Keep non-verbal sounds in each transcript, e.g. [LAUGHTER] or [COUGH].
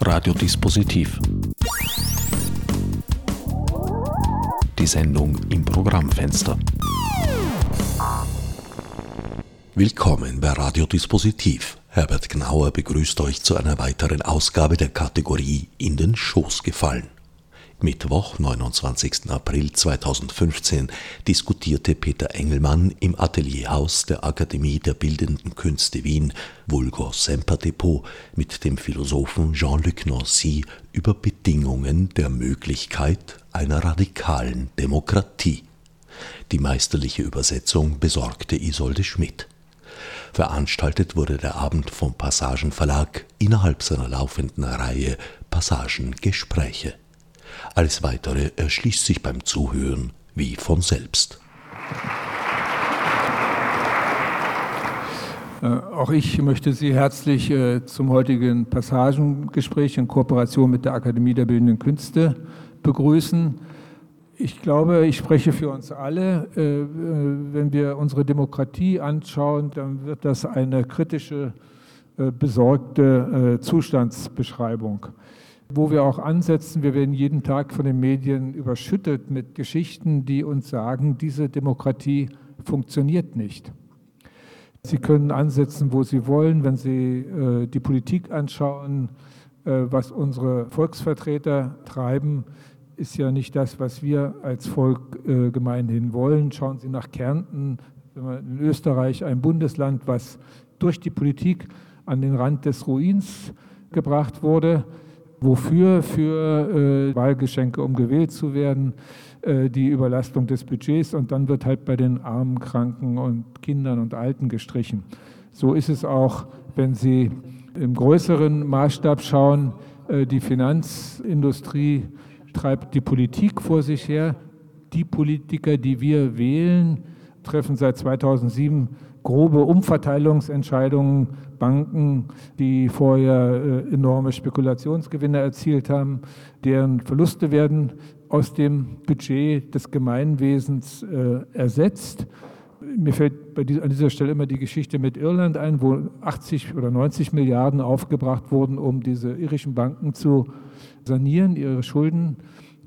Radiodispositiv. Die Sendung im Programmfenster. Willkommen bei Radiodispositiv. Herbert Gnauer begrüßt euch zu einer weiteren Ausgabe der Kategorie In den Schoß gefallen. Mittwoch, 29. April 2015, diskutierte Peter Engelmann im Atelierhaus der Akademie der Bildenden Künste Wien, Vulgo Semper Depot, mit dem Philosophen Jean-Luc Nancy über Bedingungen der Möglichkeit einer radikalen Demokratie. Die meisterliche Übersetzung besorgte Isolde Schmidt. Veranstaltet wurde der Abend vom Passagen Verlag innerhalb seiner laufenden Reihe Passagengespräche. Alles Weitere erschließt sich beim Zuhören wie von selbst. Äh, auch ich möchte Sie herzlich äh, zum heutigen Passagengespräch in Kooperation mit der Akademie der Bildenden Künste begrüßen. Ich glaube, ich spreche für uns alle. Äh, wenn wir unsere Demokratie anschauen, dann wird das eine kritische, besorgte Zustandsbeschreibung wo wir auch ansetzen. Wir werden jeden Tag von den Medien überschüttet mit Geschichten, die uns sagen, diese Demokratie funktioniert nicht. Sie können ansetzen, wo Sie wollen, wenn Sie äh, die Politik anschauen, äh, was unsere Volksvertreter treiben, ist ja nicht das, was wir als Volk äh, gemeinhin wollen. Schauen Sie nach Kärnten, in Österreich ein Bundesland, was durch die Politik an den Rand des Ruins gebracht wurde. Wofür? Für äh, Wahlgeschenke, um gewählt zu werden, äh, die Überlastung des Budgets und dann wird halt bei den Armen, Kranken und Kindern und Alten gestrichen. So ist es auch, wenn Sie im größeren Maßstab schauen, äh, die Finanzindustrie treibt die Politik vor sich her. Die Politiker, die wir wählen, treffen seit 2007 grobe Umverteilungsentscheidungen, Banken, die vorher äh, enorme Spekulationsgewinne erzielt haben, deren Verluste werden aus dem Budget des Gemeinwesens äh, ersetzt. Mir fällt an dieser Stelle immer die Geschichte mit Irland ein, wo 80 oder 90 Milliarden aufgebracht wurden, um diese irischen Banken zu sanieren, ihre Schulden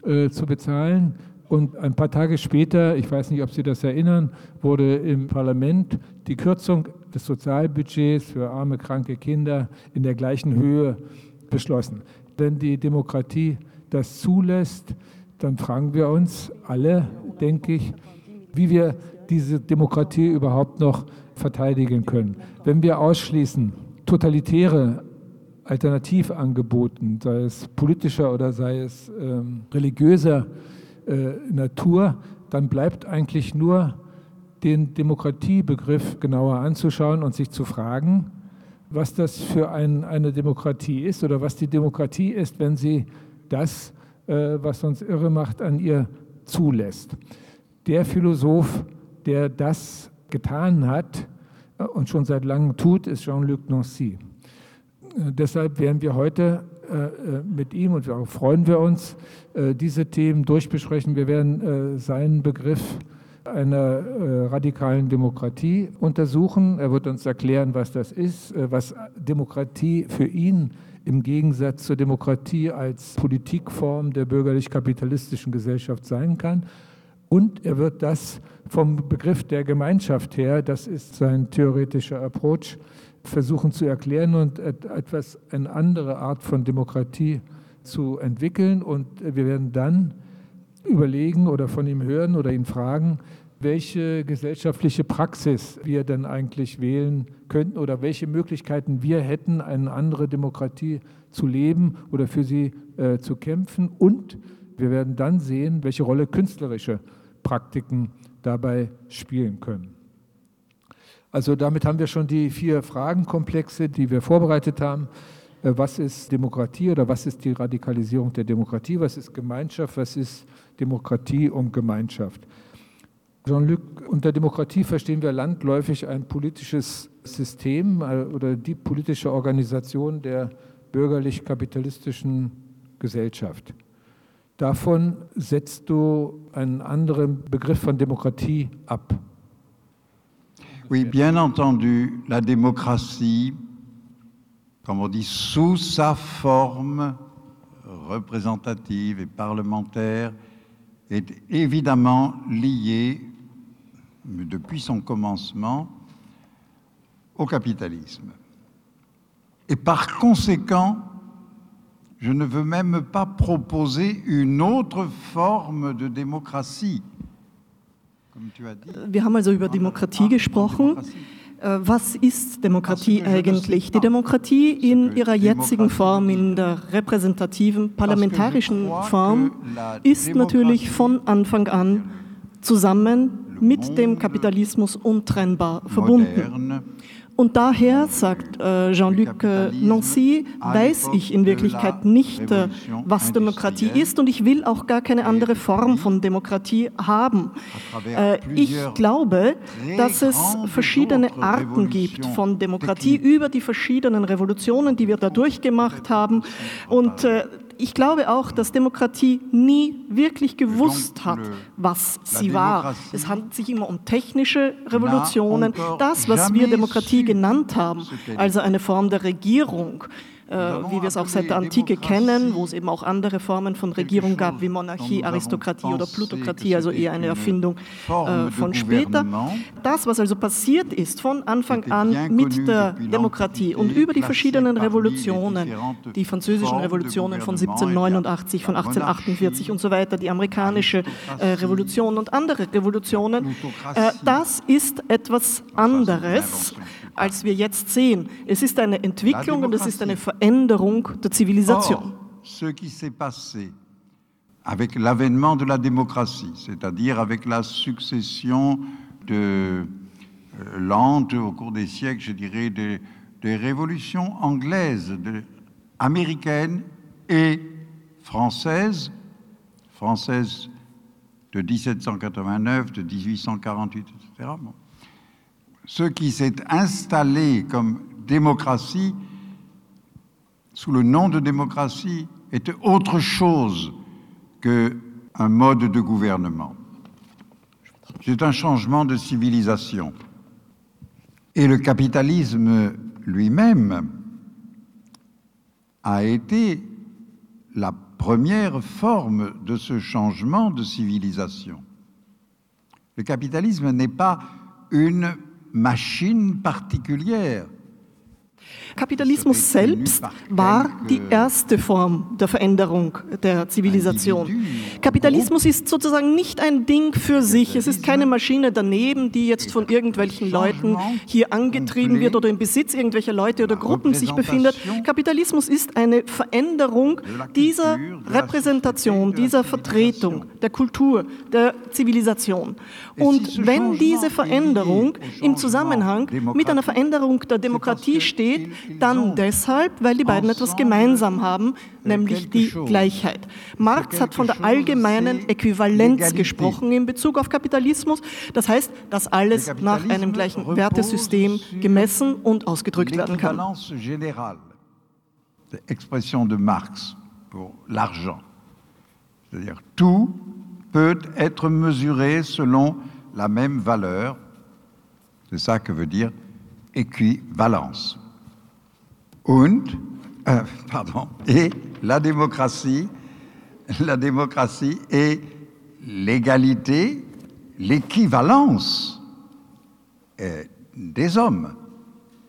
äh, zu bezahlen. Und ein paar Tage später, ich weiß nicht, ob Sie das erinnern, wurde im Parlament die Kürzung des Sozialbudgets für arme, kranke Kinder in der gleichen Höhe beschlossen. Wenn die Demokratie das zulässt, dann fragen wir uns alle, denke ich, wie wir diese Demokratie überhaupt noch verteidigen können. Wenn wir ausschließen, totalitäre Alternativangeboten, sei es politischer oder sei es ähm, religiöser Natur, dann bleibt eigentlich nur den Demokratiebegriff genauer anzuschauen und sich zu fragen, was das für ein, eine Demokratie ist oder was die Demokratie ist, wenn sie das, äh, was uns irre macht, an ihr zulässt. Der Philosoph, der das getan hat äh, und schon seit langem tut, ist Jean-Luc Nancy. Äh, deshalb werden wir heute äh, äh, mit ihm und darauf freuen wir uns, äh, diese Themen durchbesprechen. Wir werden seinen Begriff einer radikalen Demokratie untersuchen. Er wird uns erklären, was das ist, was Demokratie für ihn im Gegensatz zur Demokratie als Politikform der bürgerlich-kapitalistischen Gesellschaft sein kann. Und er wird das vom Begriff der Gemeinschaft her, das ist sein theoretischer Approach, versuchen zu erklären und etwas eine andere Art von Demokratie zu entwickeln. Und wir werden dann überlegen oder von ihm hören oder ihn fragen, welche gesellschaftliche Praxis wir denn eigentlich wählen könnten oder welche Möglichkeiten wir hätten, eine andere Demokratie zu leben oder für sie äh, zu kämpfen. Und wir werden dann sehen, welche Rolle künstlerische Praktiken dabei spielen können. Also damit haben wir schon die vier Fragenkomplexe, die wir vorbereitet haben. Äh, was ist Demokratie oder was ist die Radikalisierung der Demokratie? Was ist Gemeinschaft? Was ist Demokratie und Gemeinschaft? Jean-Luc, unter Demokratie verstehen wir landläufig ein politisches System äh, oder die politische Organisation der bürgerlich-kapitalistischen Gesellschaft. Davon setzt du einen anderen Begriff von Demokratie ab. Oui, bien entendu, la démocratie, comme on dit, sous sa forme représentative et parlementaire, est évidemment lié, depuis son commencement, au capitalisme. Et par conséquent, je ne veux même pas proposer une autre forme de démocratie. Wir haben also über Demokratie gesprochen. Äh, was ist Demokratie eigentlich? Die Demokratie in ihrer jetzigen Form, in der repräsentativen parlamentarischen Form, ist natürlich von Anfang an zusammen mit dem Kapitalismus untrennbar verbunden. Und daher, sagt äh, Jean-Luc äh, Nancy, weiß ich in Wirklichkeit nicht, äh, was Demokratie ist und ich will auch gar keine andere Form von Demokratie haben. Äh, ich glaube, dass es verschiedene Arten gibt von Demokratie über die verschiedenen Revolutionen, die wir da durchgemacht haben. Und äh, ich glaube auch, dass Demokratie nie wirklich gewusst hat, was sie war. Es handelt sich immer um technische Revolutionen, das, was wir Demokratie genannt haben, also eine Form der Regierung äh, wie wir es auch seit der Antike kennen, wo es eben auch andere Formen von Regierung gab, wie Monarchie, Aristokratie oder Plutokratie, also eher eine Erfindung äh, von später. Das, was also passiert ist von Anfang an mit der Demokratie und über die verschiedenen Revolutionen, die französischen Revolutionen von 1789, von 1848 und so weiter, die amerikanische äh, Revolution und andere Revolutionen, äh, das ist etwas anderes als wir jetzt sehen. Es ist eine Entwicklung und es ist eine Veränderung der Zivilisation. ce qui s'est passé avec l'avènement de la démocratie, c'est-à-dire avec la succession de euh, lente au cours des siècles, je dirais, des, des révolutions anglaises, de, américaines et françaises, françaises de 1789, de 1848, etc. Bon ce qui s'est installé comme démocratie, sous le nom de démocratie, était autre chose qu'un mode de gouvernement. C'est un changement de civilisation. Et le capitalisme lui-même a été la première forme de ce changement de civilisation. Le capitalisme n'est pas une machine particulière. Kapitalismus selbst war die erste Form der Veränderung der Zivilisation. Kapitalismus ist sozusagen nicht ein Ding für sich. Es ist keine Maschine daneben, die jetzt von irgendwelchen Leuten hier angetrieben wird oder im Besitz irgendwelcher Leute oder Gruppen sich befindet. Kapitalismus ist eine Veränderung dieser Repräsentation, dieser Vertretung der Kultur, der Zivilisation. Und wenn diese Veränderung im Zusammenhang mit einer Veränderung der Demokratie steht, dann deshalb, weil die beiden etwas gemeinsam haben, nämlich die Gleichheit. Marx hat von der allgemeinen Äquivalenz gesprochen in Bezug auf Kapitalismus. Das heißt, dass alles nach einem gleichen Wertesystem gemessen und ausgedrückt werden kann. Expression de Marx pour l'argent. C'est-à-dire tout peut être mesuré selon la même valeur. C'est ça que veut dire équivalence. Und, äh, pardon, et la démocratie, la démocratie est l'égalité, l'équivalence euh, des hommes,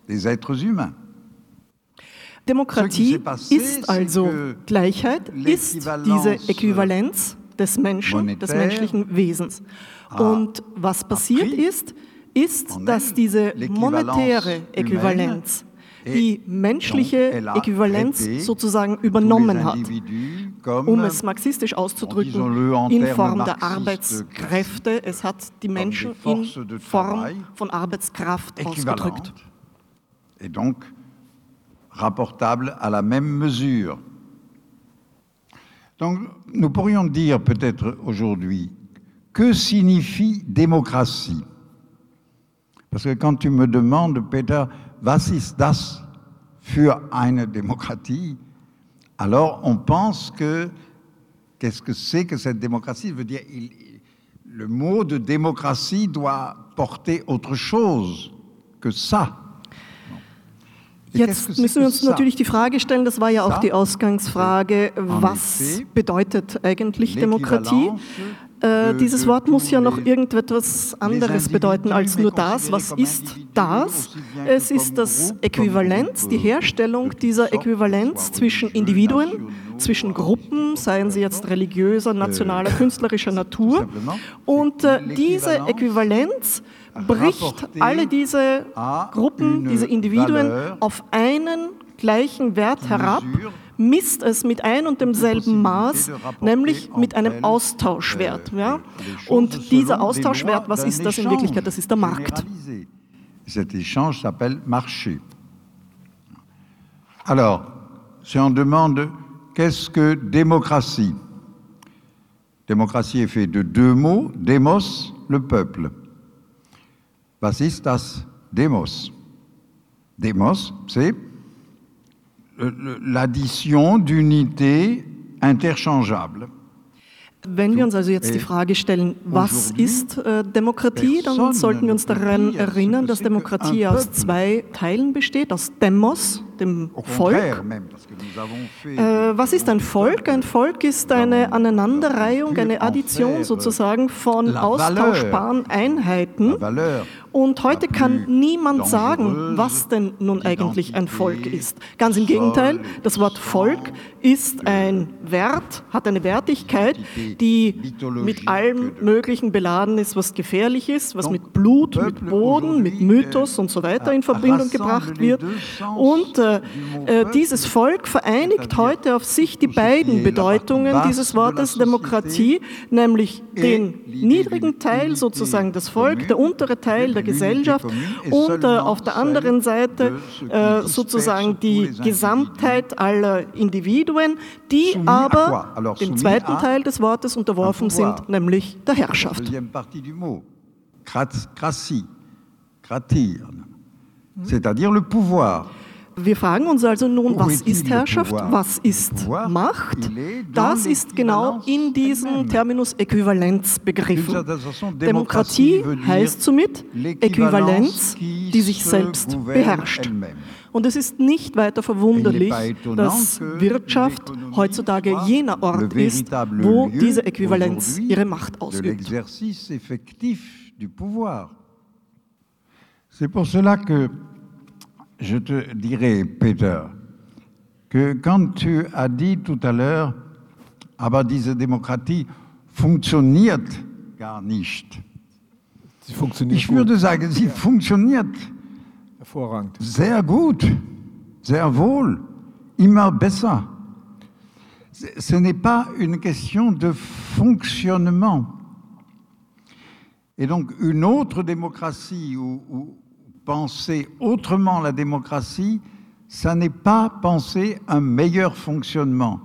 des êtres humains. Demokratie ist also Gleichheit, ist diese Äquivalenz des Menschen, des menschlichen Wesens. Und was passiert ist, ist, dass diese monetäre Äquivalenz die menschliche Äquivalenz sozusagen übernommen hat, um es marxistisch auszudrücken, in Form der Arbeitskräfte. Es hat die Menschen in Form von Arbeitskraft ausgedrückt. Et donc rapportable à la même mesure. Donc nous pourrions dire peut-être aujourd'hui, que signifie démocratie Parce que quand tu me demandes, Peter, was ist das für eine Demokratie Alors on pense que qu'est-ce que c'est que cette démocratie Je veux dire, il, le mot de démocratie doit porter autre chose que ça. Jetzt müssen wir uns natürlich die Frage stellen, das war ja auch die Ausgangsfrage, was bedeutet eigentlich Demokratie? Äh, dieses Wort muss ja noch irgendetwas anderes bedeuten als nur das. Was ist das? Es ist das Äquivalenz, die Herstellung dieser Äquivalenz zwischen Individuen, zwischen Gruppen, seien sie jetzt religiöser, nationaler, künstlerischer Natur. Und äh, diese Äquivalenz bricht alle diese Gruppen, diese Individuen auf einen gleichen Wert herab, misst es mit ein und demselben Maß, nämlich mit einem Austauschwert. Ja? Und dieser Austauschwert, was ist das in Wirklichkeit? Das ist der Markt. Cet échange s'appelle marché. Alors, si on demande qu'est-ce que démocratie Démocratie est fait de deux mots, demos, le peuple. Was ist das Demos Demos, c'est l'addition d'unités interchangeables. Wenn wir uns also jetzt die Frage stellen, was ist äh, Demokratie, dann sollten wir uns daran erinnern, dass Demokratie aus zwei Teilen besteht, aus Demos, dem Volk. Äh, was ist ein Volk? Ein Volk ist eine Aneinanderreihung, eine Addition sozusagen von austauschbaren Einheiten. Und heute kann niemand sagen, was denn nun eigentlich ein Volk ist. Ganz im Gegenteil, das Wort Volk ist ein Wert, hat eine Wertigkeit, die mit allem Möglichen beladen ist, was gefährlich ist, was mit Blut, mit Boden, mit Mythos und so weiter in Verbindung gebracht wird. Und äh, äh, dieses Volk vereinigt heute auf sich die beiden Bedeutungen dieses Wortes Demokratie, nämlich den niedrigen Teil sozusagen das Volk, der untere Teil der Gesellschaft und äh, auf der anderen Seite äh, sozusagen die Gesamtheit aller Individuen, die aber dem zweiten Teil des Wortes unterworfen sind, nämlich der Herrschaft. C'est-à-dire le pouvoir. Wir fragen uns also nun, was ist Herrschaft, was ist Macht? Das ist genau in diesem Terminus Äquivalenz begriffen. Demokratie heißt somit Äquivalenz, die sich selbst beherrscht. Und es ist nicht weiter verwunderlich, dass Wirtschaft heutzutage jener Ort ist, wo diese Äquivalenz ihre Macht ausübt. C'est pour cela que je te dirais, Peter, que quand tu as dit tout à l'heure, aber diese Demokratie funktioniert gar nicht. Sie funktioniert ich würde gut. sagen, sie funktioniert hervorragend. Sehr gut, sehr wohl, immer besser. Ce n'est pas une question de fonctionnement. Et donc une autre démocratie où, penser autrement la démocratie, ça n'est pas penser un meilleur fonctionnement.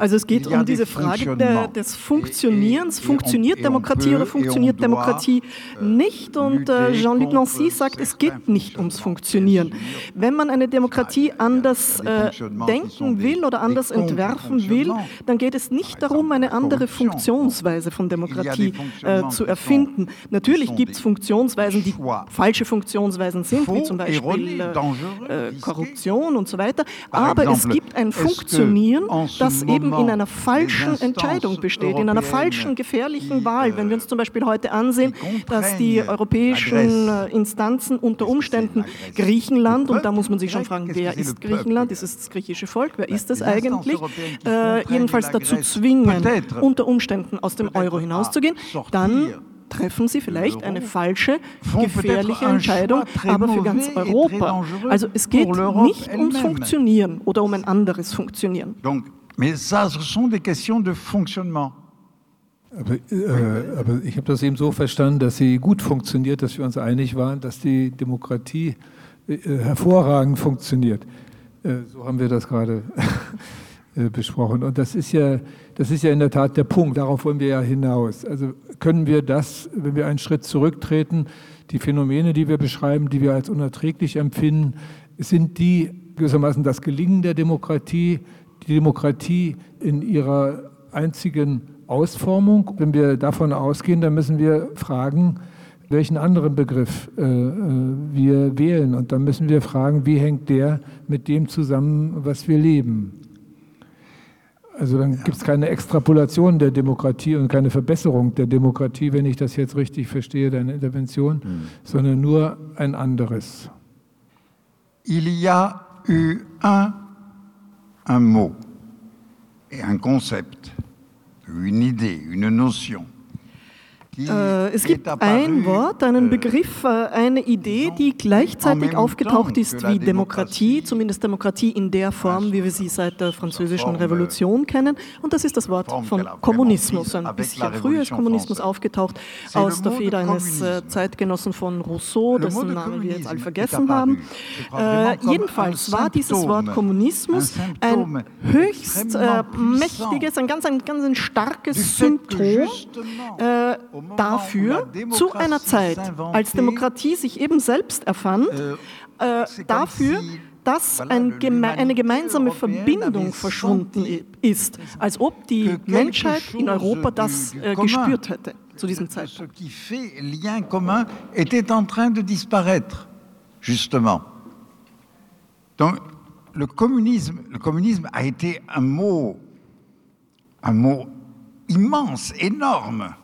Also es geht um diese Frage der, des Funktionierens. Funktioniert Demokratie oder funktioniert Demokratie euh, nicht? Und äh, Jean-Luc Nancy sagt, es geht nicht ums Funktionieren. Wenn man eine Demokratie anders äh, denken will oder anders entwerfen will, dann geht es nicht darum, eine andere Funktionsweise von Demokratie äh, zu erfinden. Natürlich gibt es Funktionsweisen, die falsche Funktionsweisen sind, wie zum Beispiel äh, äh, Korruption und so weiter. Aber es gibt ein Funktionieren, das eben in einer falschen Entscheidung besteht, in einer falschen, gefährlichen Wahl. Wenn wir uns zum Beispiel heute ansehen, dass die europäischen äh, Instanzen unter Umständen Griechenland, und da muss man sich schon fragen, wer ist Griechenland? Ist es das griechische Volk? Wer ist es eigentlich? Äh, jedenfalls dazu zwingen, unter Umständen aus dem Euro hinauszugehen, dann treffen sie vielleicht eine falsche, gefährliche Entscheidung, aber für ganz Europa. Also es geht nicht ums Funktionieren oder um ein anderes Funktionieren. Mais ça, ce sont des questions de fonctionnement. Aber, äh, aber ich habe das eben so verstanden, dass sie gut funktioniert, dass wir uns einig waren, dass die Demokratie äh, hervorragend funktioniert. Äh, so haben wir das gerade [LAUGHS] äh, besprochen. Und das ist, ja, das ist ja in der Tat der Punkt, darauf wollen wir ja hinaus. Also können wir das, wenn wir einen Schritt zurücktreten, die Phänomene, die wir beschreiben, die wir als unerträglich empfinden, sind die gewissermaßen das Gelingen der Demokratie, die Demokratie in ihrer einzigen Ausformung. Wenn wir davon ausgehen, dann müssen wir fragen, welchen anderen Begriff äh, äh, wir wählen. Und dann müssen wir fragen, wie hängt der mit dem zusammen, was wir leben. Also dann gibt es keine Extrapolation der Demokratie und keine Verbesserung der Demokratie, wenn ich das jetzt richtig verstehe, deine Intervention, mhm. sondern nur ein anderes. Il y a eu un, un mot et un concept, une idée, une notion Äh, es gibt ein Wort, einen äh, Begriff, äh, eine Idee, die gleichzeitig aufgetaucht ist wie Demokratie, zumindest Demokratie in der Form, wie wir sie seit der Französischen Revolution kennen. Und das ist das Wort von Kommunismus. Ein bisschen früher ist Kommunismus aufgetaucht aus der Feder eines Zeitgenossen von Rousseau, dessen Namen wir jetzt alle vergessen haben. Äh, jedenfalls war dieses Wort Kommunismus ein höchst äh, mächtiges, ein ganz, ein ganz ein starkes Symptom. Dafür, zu einer Zeit, als Demokratie sich eben selbst erfand, äh, äh dafür, dass ein geme eine gemeinsame Verbindung verschwunden ist, als ob die Menschheit in Europa das äh, gespürt hätte zu diesem Zeitpunkt. Donc, le communisme, le communisme a été un mot, un mot immense, énorme.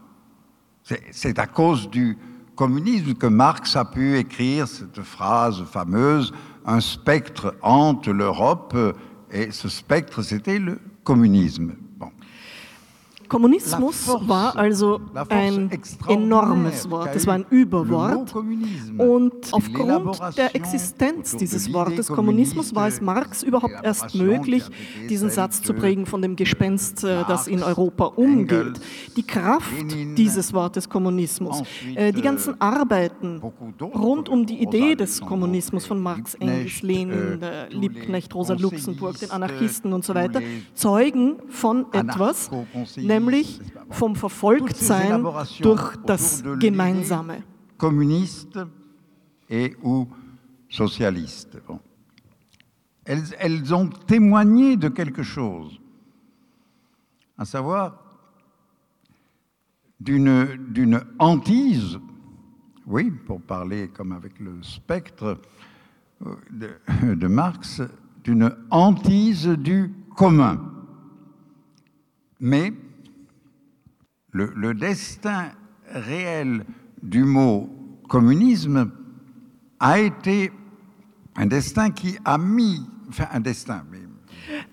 C'est à cause du communisme que Marx a pu écrire cette phrase fameuse Un spectre hante l'Europe, et ce spectre, c'était le communisme. Kommunismus war also ein enormes Wort, es war ein Überwort. Und aufgrund der Existenz dieses Wortes Kommunismus war es Marx überhaupt erst möglich, diesen Satz zu prägen von dem Gespenst, äh, das in Europa umgeht. Die Kraft dieses Wortes Kommunismus, äh, die ganzen euh, Arbeiten rund um die Idee des Kommunismus von Marx, Engels, Lenin, euh, Liebknecht, Rosa Luxemburg, den Anarchisten und so weiter, zeugen von etwas, nämlich nämlich vom Verfolgtsein durch das Gemeinsame. Kommuniste et ou socialiste. Bon. Elles, elles ont témoigné de quelque chose, à savoir d'une hantise, oui, pour parler comme avec le spectre euh, de, de Marx, d'une hantise du commun. Mais le, destin réel du mot communisme a été un destin qui a mis, enfin un destin, mais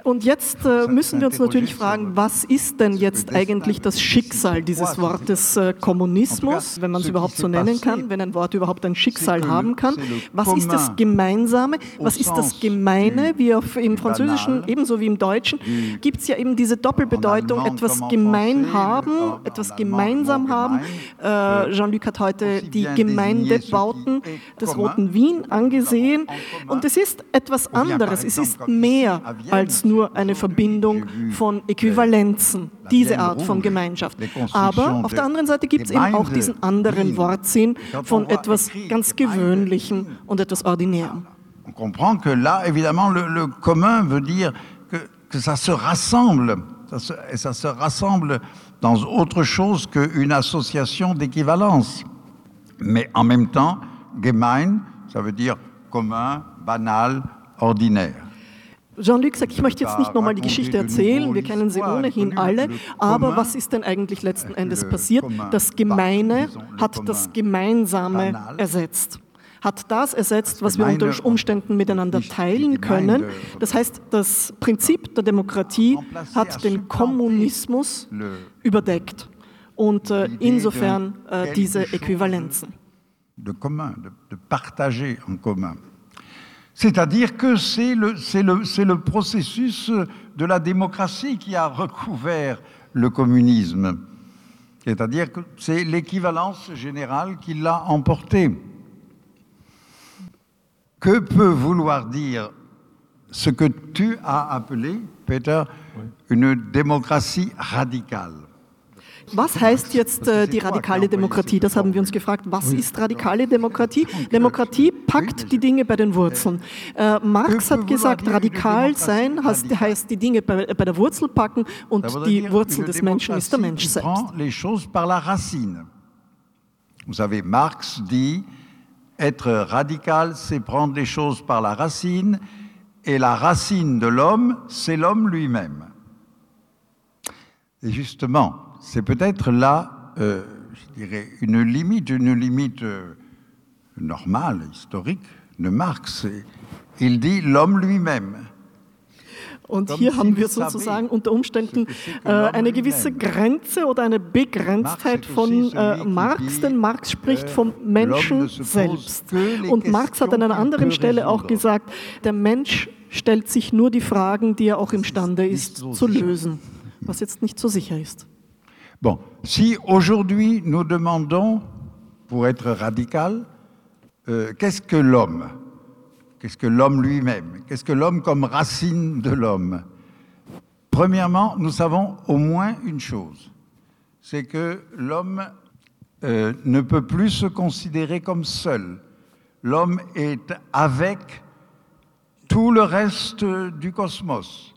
Und jetzt äh, müssen wir uns natürlich fragen, was ist denn jetzt eigentlich das Schicksal dieses Wortes äh, Kommunismus, wenn man es überhaupt so nennen kann, wenn ein Wort überhaupt ein Schicksal haben kann? Was ist das Gemeinsame? Was ist das Gemeine? Wie auf, im Französischen ebenso wie im Deutschen gibt es ja eben diese Doppelbedeutung, etwas gemein haben, etwas gemeinsam haben. Äh, Jean-Luc hat heute die Gemeindebauten des Roten Wien angesehen. und es ist etwas anderes, es ist mehr als nur eine Verbindung von Äquivalenzen, diese Art von Gemeinschaft. Aber auf der anderen Seite gibt es eben auch diesen anderen Wortsinn von etwas ganz Gewöhnlichem und etwas Ordinärem. On comprend que là, évidemment, le, le commun veut dire que, que ça se rassemble, ça se, et ça se rassemble dans autre chose qu'une association d'équivalence. Mais en même temps, gemein, ça veut dire commun, banal, ordinaire. Jean-Luc sagt, ich möchte jetzt nicht nochmal die Geschichte erzählen, wir kennen sie ohnehin alle, aber was ist denn eigentlich letzten Endes passiert? Das Gemeine hat das Gemeinsame ersetzt hat das ersetzt, was wir unter Umständen miteinander teilen können. Das heißt, das Prinzip der Demokratie hat den Kommunismus überdeckt und äh, insofern äh, diese Äquivalenzen. De commun, de, de partager en commun. C'est-à-dire que c'est le, le, le, processus de la démocratie qui a recouvert le communisme. C'est-à-dire que c'est l'équivalence générale qui l'a emporté. Que peut vouloir dire ce que tu as appelé, Peter, une démocratie radicale? Was heißt jetzt äh, die radikale Demokratie? Das haben wir uns gefragt. Was ist radikale Demokratie? Demokratie packt die Dinge bei den Wurzeln. Äh, Marx hat gesagt, radikal sein heißt, heißt die Dinge bei, bei, der Wurzel packen und die Wurzel des Menschen ist der Mensch selbst. Vous savez, Marx dit, être radical, c'est prendre les choses par la racine, et la racine de l'homme, c'est l'homme lui-même. Et justement, c'est peut-être là, euh, je dirais, une limite, une limite euh, normale, historique de Marx. Il dit l'homme lui-même. Und hier haben wir sozusagen unter Umständen äh, eine gewisse Grenze oder eine Begrenztheit von äh, Marx, denn Marx spricht vom Menschen selbst. Und Marx hat an einer anderen Stelle auch gesagt, der Mensch stellt sich nur die Fragen, die er auch imstande ist zu lösen, was jetzt nicht so sicher ist. Bon, si aujourd'hui nous demandons, pour être radical, euh, qu'est-ce que l'homme? Qu'est-ce que l'homme lui-même? Qu'est-ce que l'homme comme racine de l'homme? Premièrement, nous savons au moins une chose, c'est que l'homme euh, ne peut plus se considérer comme seul. L'homme est avec tout le reste du Kosmos.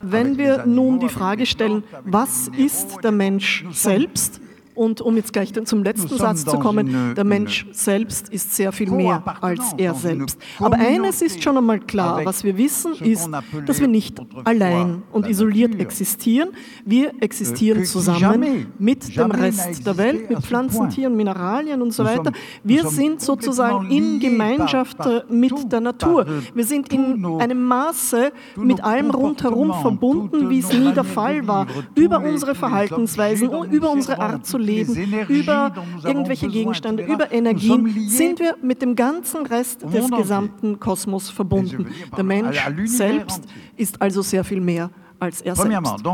Wenn wir nun die Frage stellen, was ist der Mensch selbst, Und um jetzt gleich zum letzten Satz zu kommen, der Mensch selbst ist sehr viel mehr als er selbst. Aber eines ist schon einmal klar, was wir wissen, ist, dass wir nicht allein und isoliert existieren. Wir existieren zusammen mit dem Rest der Welt, mit Pflanzen, Tieren, Mineralien und so weiter. Wir sind sozusagen in Gemeinschaft mit der Natur. Wir sind in einem Maße mit allem rundherum verbunden, wie es nie der Fall war, über unsere Verhaltensweisen, über unsere Art zu Leben, über irgendwelche Gegenstände, über Energien, sind wir mit dem ganzen Rest des gesamten Kosmos verbunden. Der Mensch selbst ist also sehr viel mehr als er selbst.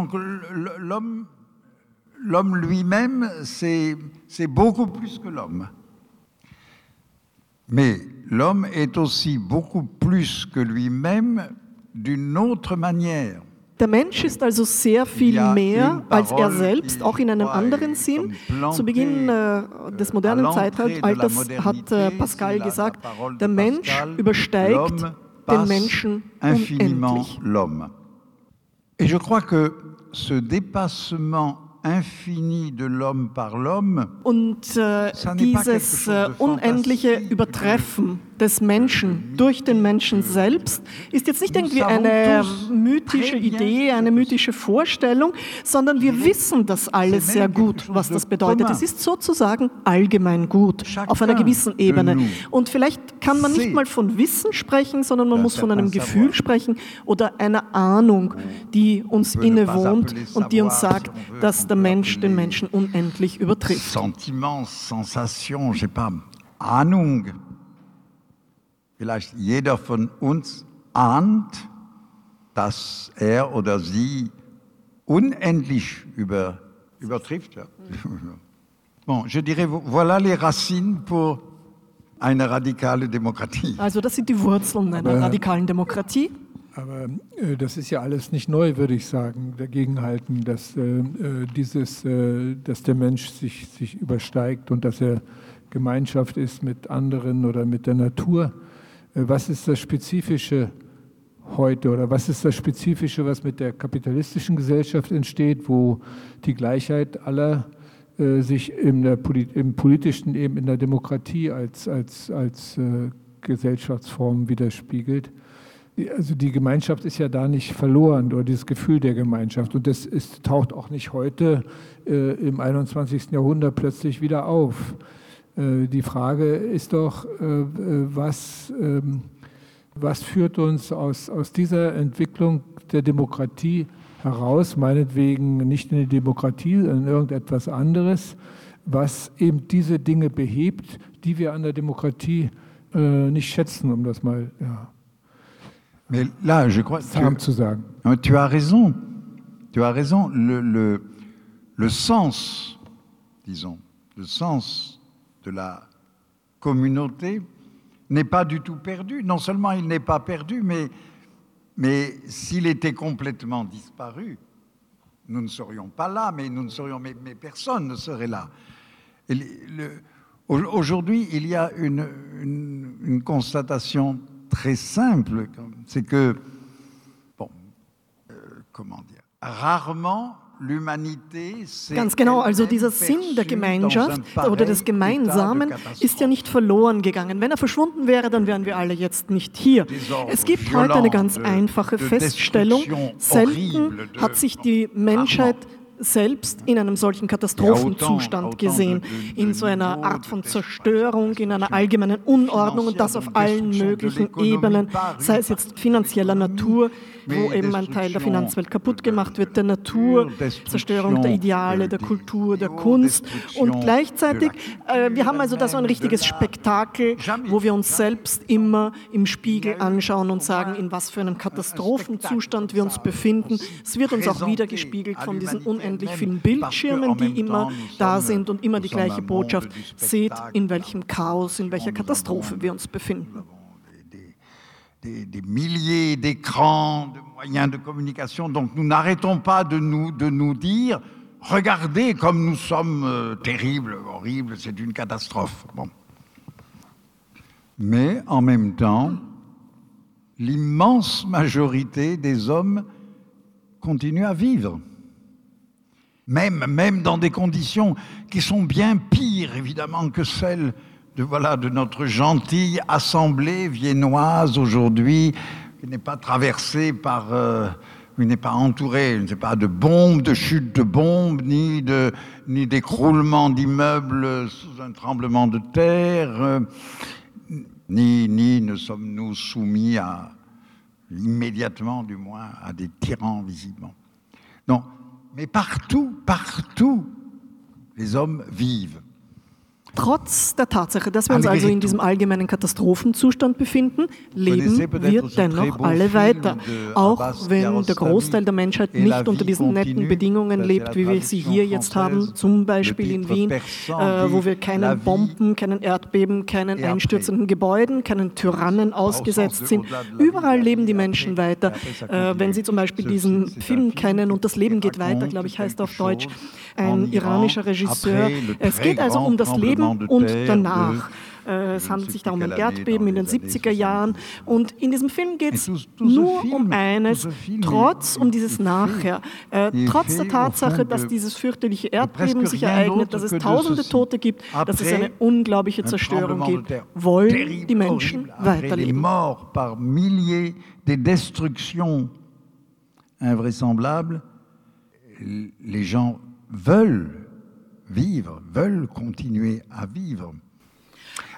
L'homme lui-même, c'est beaucoup plus que l'homme. Mais l'homme est aussi beaucoup plus que lui-même d'une autre manière. Der Mensch ist also sehr viel mehr als er selbst, auch in einem anderen Sinn. Zu Beginn äh, des modernen Zeitalters hat äh, Pascal gesagt, der Mensch übersteigt den Menschen unendlich. Et je crois que ce dépassement infini de l'homme par l'homme. Und äh, dieses äh, unendliche Übertreffen des Menschen durch den Menschen selbst ist jetzt nicht irgendwie eine mythische Idee, eine mythische Vorstellung, sondern wir wissen das alles sehr gut, was das bedeutet. Es ist sozusagen allgemein gut auf einer gewissen Ebene. Und vielleicht kann man nicht mal von Wissen sprechen, sondern man muss von einem Gefühl sprechen oder einer Ahnung, die uns innewohnt und die uns sagt, dass der Mensch den Menschen unendlich übertrifft. Sentiment, Sensation, je sais pas, Ahnung vielleicht jeder von uns ahnt, dass er oder sie unendlich über, übertrifft. Ja. Bon, je dirais, voilà les racines pour eine radikale Demokratie. Also das sind die Wurzeln einer aber, radikalen Demokratie. Aber äh, das ist ja alles nicht neu, würde ich sagen, dagegenhalten, dass, äh, äh, dieses, äh, dass der Mensch sich, sich übersteigt und dass er Gemeinschaft ist mit anderen oder mit der Natur. Äh, was ist das Spezifische heute oder was ist das Spezifische, was mit der kapitalistischen Gesellschaft entsteht, wo die Gleichheit aller äh, sich in der, im politischen, eben in der Demokratie als, als, als Gesellschaftsform widerspiegelt. Also die Gemeinschaft ist ja da nicht verloren oder dieses Gefühl der Gemeinschaft und das ist, taucht auch nicht heute äh, im 21. Jahrhundert plötzlich wieder auf. Äh, die Frage ist doch, äh, äh, was, ähm, was führt uns aus, aus dieser Entwicklung der Demokratie heraus, meinetwegen nicht in die Demokratie, sondern in irgendetwas anderes, was eben diese Dinge behebt, die wir an der Demokratie nicht schätzen, um das mal ja, Mais là, je crois, tu. Tu as raison. Tu as raison. Le, le, le sens, disons, le sens de la communauté n'est pas du tout perdu. Non seulement il n'est pas perdu, mais, mais s'il était complètement disparu, nous ne serions pas là, mais nous ne serions, mais, mais personne ne serait là. Aujourd'hui, il y a une, une, une constatation très simple, c'est que, bon, euh, comment dire, rarement Ganz genau, also dieser Sinn der Gemeinschaft oder des Gemeinsamen ist ja nicht verloren gegangen. Wenn er verschwunden wäre, dann wären wir alle jetzt nicht hier. Es gibt heute eine ganz einfache Feststellung. Selten hat sich die Menschheit selbst in einem solchen Katastrophenzustand gesehen, in so einer Art von Zerstörung, in einer allgemeinen Unordnung und das auf allen möglichen Ebenen, sei es jetzt finanzieller Natur, wo eben ein Teil der Finanzwelt kaputt gemacht wird, der Natur, Zerstörung der Ideale, der Kultur, der Kunst. Und gleichzeitig, äh, wir haben also da so ein richtiges Spektakel, wo wir uns selbst immer im Spiegel anschauen und sagen, in was für einem Katastrophenzustand wir uns befinden. Es wird uns auch wieder gespiegelt von diesen unendlich vielen Bildschirmen, die immer da sind und immer die gleiche Botschaft. Seht, in welchem Chaos, in welcher Katastrophe wir uns befinden. des, des milliers d'écrans, de moyens de communication. Donc nous n'arrêtons pas de nous, de nous dire, regardez comme nous sommes euh, terribles, horribles, c'est une catastrophe. Bon. Mais en même temps, l'immense majorité des hommes continue à vivre. Même, même dans des conditions qui sont bien pires, évidemment, que celles de, voilà, de notre gentille assemblée viennoise aujourd'hui, qui n'est pas traversée par, euh, n'est pas entourée, ne pas de bombes, de chutes de bombes, ni de, ni d'écroulement d'immeubles sous un tremblement de terre, euh, ni, ni ne sommes-nous soumis à, immédiatement du moins, à des tyrans visiblement. Non, mais partout, partout, les hommes vivent. Trotz der Tatsache, dass wir uns also in diesem allgemeinen Katastrophenzustand befinden, leben wir dennoch alle weiter. Auch wenn der Großteil der Menschheit nicht unter diesen netten Bedingungen lebt, wie wir sie hier jetzt haben, zum Beispiel in Wien, äh, wo wir keinen Bomben, keinen Erdbeben, keinen einstürzenden Gebäuden, keinen Tyrannen ausgesetzt sind. Überall leben die Menschen weiter. Äh, wenn Sie zum Beispiel diesen Film kennen und das Leben geht weiter, glaube ich, heißt auf Deutsch, ein iranischer Regisseur. Es geht also um das Leben und danach. Äh, es handelt sich da um ein Erdbeben in den 70er Jahren. Und in diesem Film geht es nur um eines, trotz um dieses Nachher. Äh, trotz der Tatsache, dass dieses fürchterliche Erdbeben sich ereignet, dass es tausende Tote gibt, dass es eine unglaubliche Zerstörung gibt, wollen die Menschen weiterleben. par milliers de destructions invraisemblables, les gens veulent vivre, veulent continuer à vivre.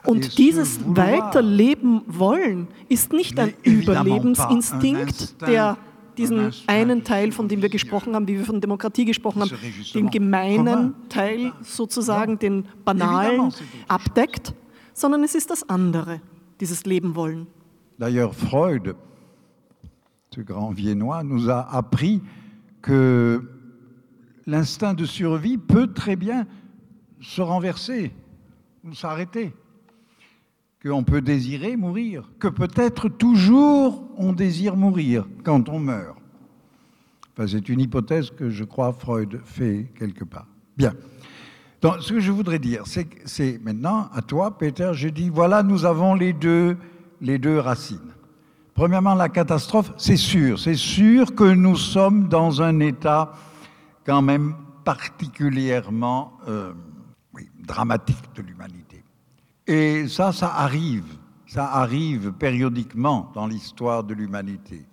Und dieses Weiterleben wollen ist nicht ein Überlebensinstinkt, der diesen einen Teil, von dem wir gesprochen haben, wie wir von Demokratie gesprochen haben, den gemeinen Teil sozusagen, den banalen abdeckt, sondern es ist das andere, dieses Leben wollen. D'ailleurs, Freud, ce grand Viennois, nous a appris que l'instinct de survie peut très bien se renverser ou s'arrêter. Qu'on peut désirer mourir, que peut-être toujours on désire mourir quand on meurt. Enfin, c'est une hypothèse que je crois Freud fait quelque part. Bien. Donc, ce que je voudrais dire, c'est maintenant à toi, Peter, je dis voilà, nous avons les deux, les deux racines. Premièrement, la catastrophe, c'est sûr, c'est sûr que nous sommes dans un état quand même particulièrement euh, dramatique de l'humanité. Et ça, ça arrive, ça arrive périodiquement dans l'histoire de l'humanité.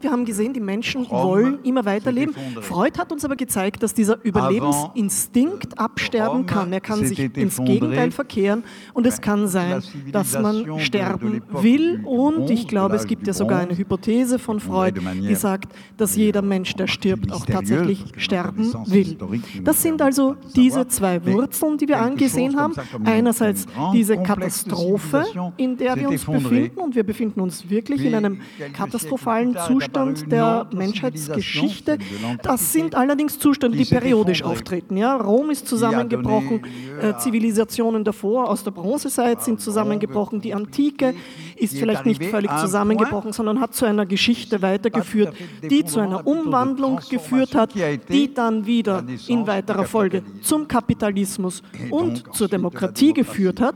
Wir haben gesehen, die Menschen wollen immer weiterleben. Freud hat uns aber gezeigt, dass dieser Überlebensinstinkt absterben kann. Er kann sich ins Gegenteil verkehren und es kann sein, dass man sterben will. Und ich glaube, es gibt ja sogar eine Hypothese von Freud, die sagt, dass jeder Mensch, der stirbt, auch tatsächlich sterben will. Das sind also diese zwei Wurzeln, die wir angesehen haben. Einerseits diese Katastrophe, in der wir uns befinden und wir befinden uns wirklich in einem katastrophalen Zustand Zustand der Menschheitsgeschichte. Das sind allerdings Zustände, die periodisch auftreten. Ja, Rom ist zusammengebrochen, äh, Zivilisationen davor aus der Bronzezeit sind zusammengebrochen, die Antike ist vielleicht nicht völlig zusammengebrochen, sondern hat zu einer Geschichte weitergeführt, die zu einer Umwandlung geführt hat, die dann wieder in weiterer Folge zum Kapitalismus und zur Demokratie geführt hat.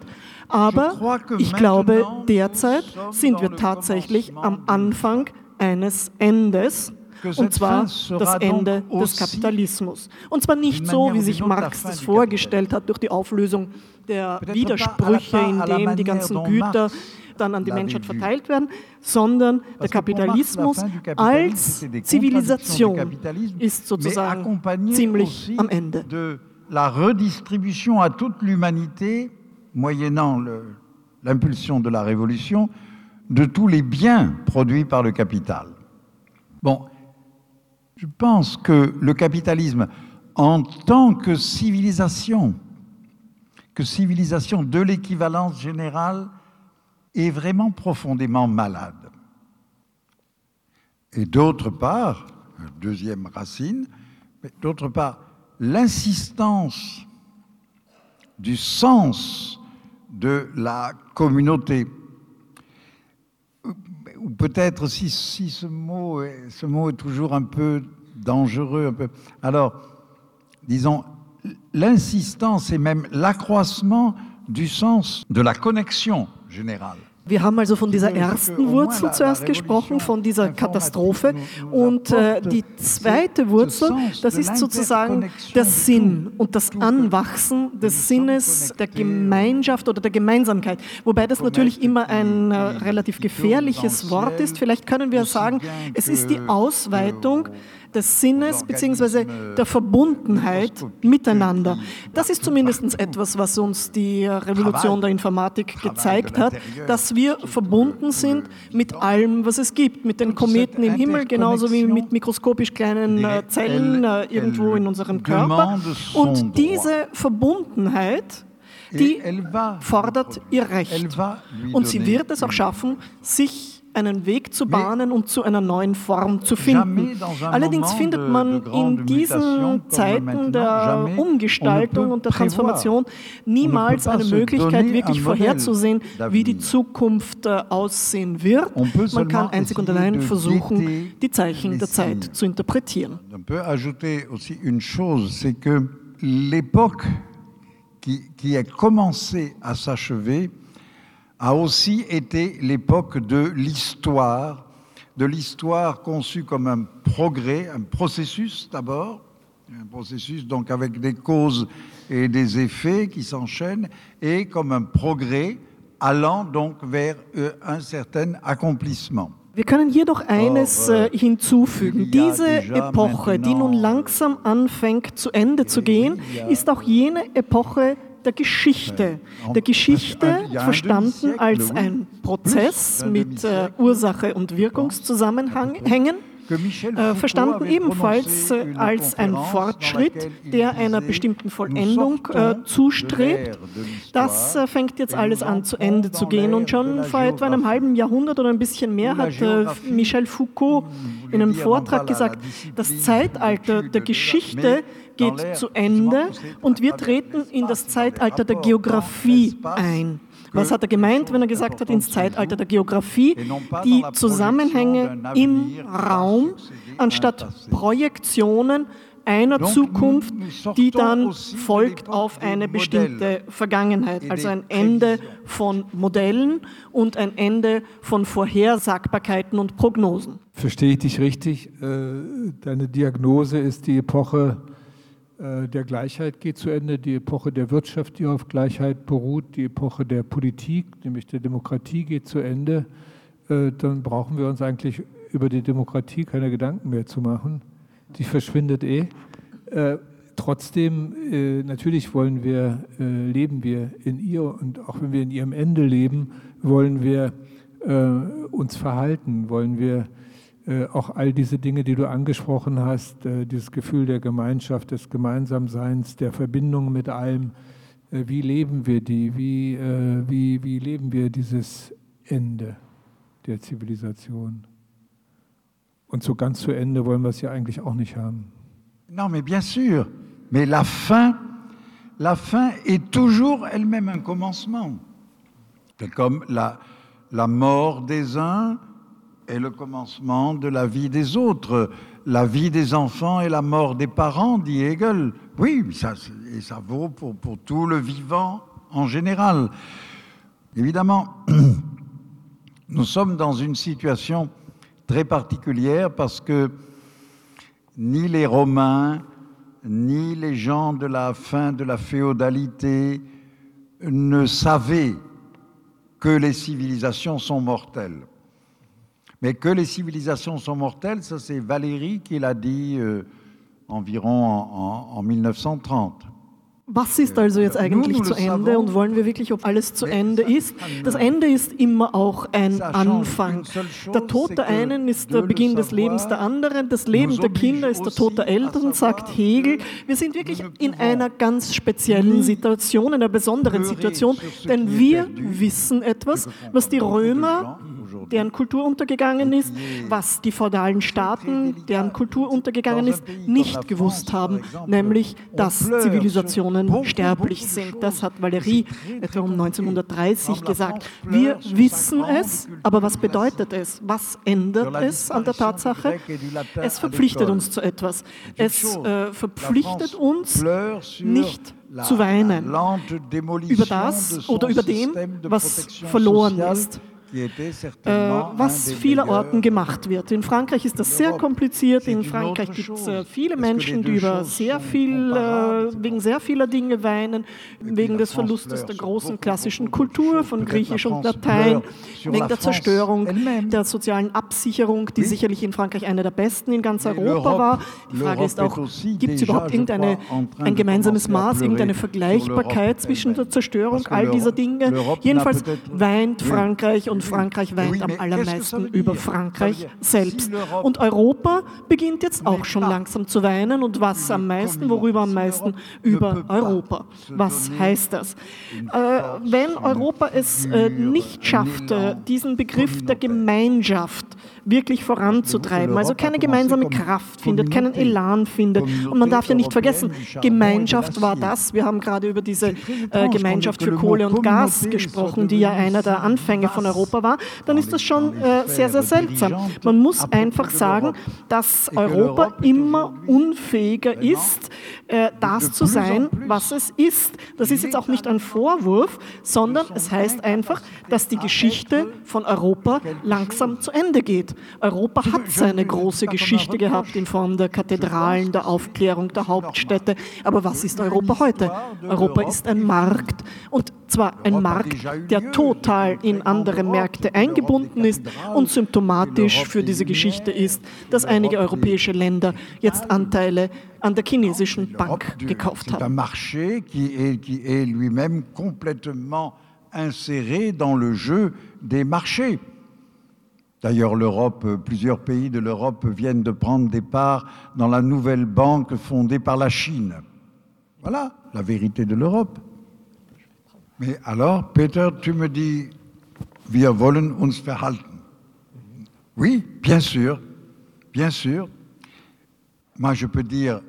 Aber ich glaube, derzeit sind wir tatsächlich am Anfang eines Endes. und zwar das Ende des Kapitalismus. Und zwar nicht so, wie sich Marx das vorgestellt hat, durch die Auflösung der Widersprüche, in dem die ganzen Güter dann an die Menschheit verteilt werden, sondern der Kapitalismus als Zivilisation ist sozusagen ziemlich am Ende. La redistribution à toute l'humanité, moyennant l'impulsion de la révolution, de tous les biens produits par le capital. Bon, je pense que le capitalisme, en tant que civilisation, que civilisation de l'équivalence générale, est vraiment profondément malade. Et d'autre part, deuxième racine, d'autre part, l'insistance du sens de la communauté, ou peut-être si, ce, mot est, toujours un peu dangereux, alors, disons, l'insistance et même l'accroissement du sens de la connexion générale. Wir haben also von dieser ersten Wurzel zuerst gesprochen, von dieser Katastrophe. Und äh, die zweite Wurzel, das ist sozusagen der Sinn und das Anwachsen des Sinnes der Gemeinschaft oder der Gemeinsamkeit. Wobei das natürlich immer ein äh, relativ gefährliches Wort ist. Vielleicht können wir sagen, es ist die Ausweitung des Sinnes bzw. der Verbundenheit miteinander. Das ist zumindest etwas, was uns die Revolution der Informatik gezeigt hat, dass wir verbunden sind mit allem, was es gibt, mit den Kometen im Himmel, genauso wie mit mikroskopisch kleinen äh, Zellen äh, irgendwo in unserem Körper. Und diese Verbundenheit, die fordert ihr Recht. Und sie wird es auch schaffen, sich einen Weg zu bahnen und zu einer neuen Form zu finden. Allerdings findet man in diesen Zeiten der Umgestaltung und der Transformation niemals eine Möglichkeit, wirklich vorherzusehen, wie die Zukunft äh, aussehen wird. Man kann einzig und allein versuchen, die Zeichen der Zeit zu interpretieren. L'époque qui, qui a commencé à s'achever a aussi été l'époque de l'histoire, de l'histoire conçue comme un progrès, un processus d'abord, un processus donc avec des causes et des effets qui s'enchaînent, et comme un progrès allant donc vers euh, un certain accomplissement. Wir können jedoch eines äh, hinzufügen. Diese Epoche, die nun langsam anfängt zu Ende zu gehen, ist auch jene Epoche der Geschichte. Der Geschichte verstanden als ein Prozess mit äh, Ursache und Wirkungszusammenhängen. Äh, verstanden ebenfalls äh, als ein Fortschritt, der einer bestimmten Vollendung äh, zustrebt. Das äh, fängt jetzt alles an zu Ende zu gehen. Und schon vor etwa einem halben Jahrhundert oder ein bisschen mehr hat Michel Foucault in einem Vortrag gesagt, das Zeitalter der Geschichte geht zu Ende und wir treten in das Zeitalter der Geografie ein. Was hat er gemeint, wenn er gesagt hat, ins Zeitalter der Geografie, die Zusammenhänge im Raum anstatt Projektionen einer Zukunft, die dann folgt auf eine bestimmte Vergangenheit, also ein Ende von Modellen und ein Ende von Vorhersagbarkeiten und Prognosen. Verstehe ich dich richtig? Äh, deine Diagnose ist die Epoche der Gleichheit geht zu Ende, die Epoche der Wirtschaft, die auf Gleichheit beruht, die Epoche der Politik, nämlich der Demokratie geht zu Ende, äh, dann brauchen wir uns eigentlich über die Demokratie keine Gedanken mehr zu machen. Die verschwindet eh. Äh, trotzdem, natürlich wollen wir, leben wir in ihr und auch wenn wir in ihrem Ende leben, wollen wir uns verhalten, wollen wir äh, auch all diese Dinge, die du angesprochen hast, äh, dieses Gefühl der Gemeinschaft, des Gemeinsamseins, der Verbindung mit allem, äh, wie leben wir die, wie, wie, wie leben wir dieses Ende der Zivilisation? Und so ganz zu Ende wollen wir es ja eigentlich auch nicht haben. Non, mais bien sûr. Mais la fin, la fin est toujours elle-même un commencement. Comme la, la mort des uns est le commencement de la vie des autres. La vie des enfants et la mort des parents, dit Hegel. Oui, ça, et ça vaut pour, pour tout le vivant en général. Évidemment, [CLEARS THROAT] nous sommes dans une situation très particulière parce que ni les Romains, ni les gens de la fin de la féodalité ne savaient que les civilisations sont mortelles. Mais que les civilisations sont mortelles, ça c'est Valérie qui l'a dit euh, environ en, en, en 1930. Was ist also jetzt eigentlich zu Ende und wollen wir wirklich, ob alles zu Ende ist? Das Ende ist immer auch ein Anfang. Der Tod der einen ist der Beginn des Lebens der anderen, das Leben der Kinder ist der Tod der Eltern, sagt Hegel. Wir sind wirklich in einer ganz speziellen Situation, in einer besonderen Situation, denn wir wissen etwas, was die Römer deren Kultur untergegangen ist, was die feudalen Staaten, deren Kultur untergegangen ist, nicht gewusst haben, nämlich dass Zivilisationen sterblich sind. Das hat Valérie etwa um 1930 gesagt. Wir wissen es, aber was bedeutet es? Was ändert es an der Tatsache? Es verpflichtet uns zu etwas. Es äh, verpflichtet uns nicht zu weinen über das oder über dem, was verloren ist. Äh, was vielerorten gemacht wird. In Frankreich ist das sehr kompliziert. In Frankreich gibt es äh, viele Menschen, die über sehr viel, äh, wegen sehr vieler Dinge weinen, wegen des Verlustes der großen klassischen Kultur von Griechisch und Latein, wegen der Zerstörung der sozialen Absicherung, die sicherlich in Frankreich eine der besten in ganz Europa war. Die Frage ist auch, gibt es überhaupt irgendeine, ein gemeinsames Maß, irgendeine Vergleichbarkeit zwischen der Zerstörung all dieser Dinge? Jedenfalls weint Frankreich und Frankreich weint am allermeisten über Frankreich selbst. Und Europa beginnt jetzt auch schon langsam zu weinen. Und was am meisten, worüber am meisten? Über Europa. Was heißt das? Äh, wenn Europa es äh, nicht schafft, äh, diesen Begriff der Gemeinschaft wirklich voranzutreiben, also keine gemeinsame Kraft findet, keinen Elan findet. Und man darf ja nicht vergessen, Gemeinschaft war das. Wir haben gerade über diese äh, Gemeinschaft für Kohle und Gas gesprochen, die ja einer der Anfänge von Europa war. Dann ist das schon äh, sehr, sehr seltsam. Man muss einfach sagen, dass Europa immer unfähiger ist, äh, das zu sein, was es ist. Das ist jetzt auch nicht ein Vorwurf, sondern es heißt einfach, dass die Geschichte von Europa langsam zu Ende geht. Europa hat seine große Geschichte gehabt in Form der Kathedralen, der Aufklärung der Hauptstädte. Aber was ist Europa heute? Europa ist ein Markt und zwar ein Markt, der total in andere Märkte eingebunden ist und symptomatisch für diese Geschichte ist, dass einige europäische Länder jetzt Anteile an der chinesischen Bank gekauft haben. inséré dans le jeu des marchés. D'ailleurs, l'Europe, plusieurs pays de l'Europe viennent de prendre des parts dans la nouvelle banque fondée par la Chine. Voilà la vérité de l'Europe. Mais alors, Peter, tu me dis, wir wollen uns verhalten. Oui, bien sûr, bien sûr. Moi, je peux dire,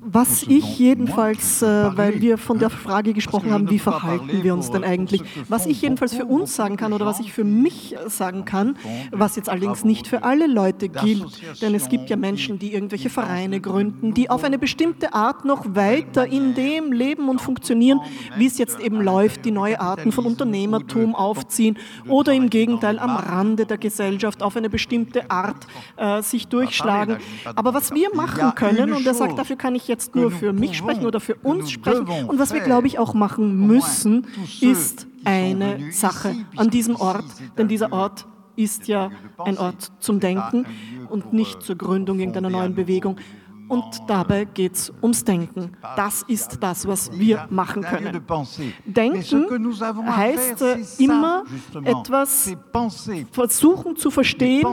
Was ich jedenfalls, äh, weil wir von der Frage gesprochen haben, wie verhalten wir uns denn eigentlich, was ich jedenfalls für uns sagen kann oder was ich für mich sagen kann, was jetzt allerdings nicht für alle Leute gilt, denn es gibt ja Menschen, die irgendwelche Vereine gründen, die auf eine bestimmte Art noch weiter in dem leben und funktionieren, wie es jetzt eben läuft, die neue Arten von Unternehmertum aufziehen oder im Gegenteil am Rande der Gesellschaft auf eine bestimmte Art äh, sich durchschlagen. Aber was wir machen können, können. Und er sagt, dafür kann ich jetzt nur für mich sprechen oder für uns sprechen. Und was wir, glaube ich, auch machen müssen, ist eine Sache an diesem Ort. Denn dieser Ort ist ja ein Ort zum Denken und nicht zur Gründung irgendeiner neuen Bewegung. Und dabei geht es ums Denken. Das ist das, was wir machen können. Denken heißt äh, immer etwas versuchen zu verstehen,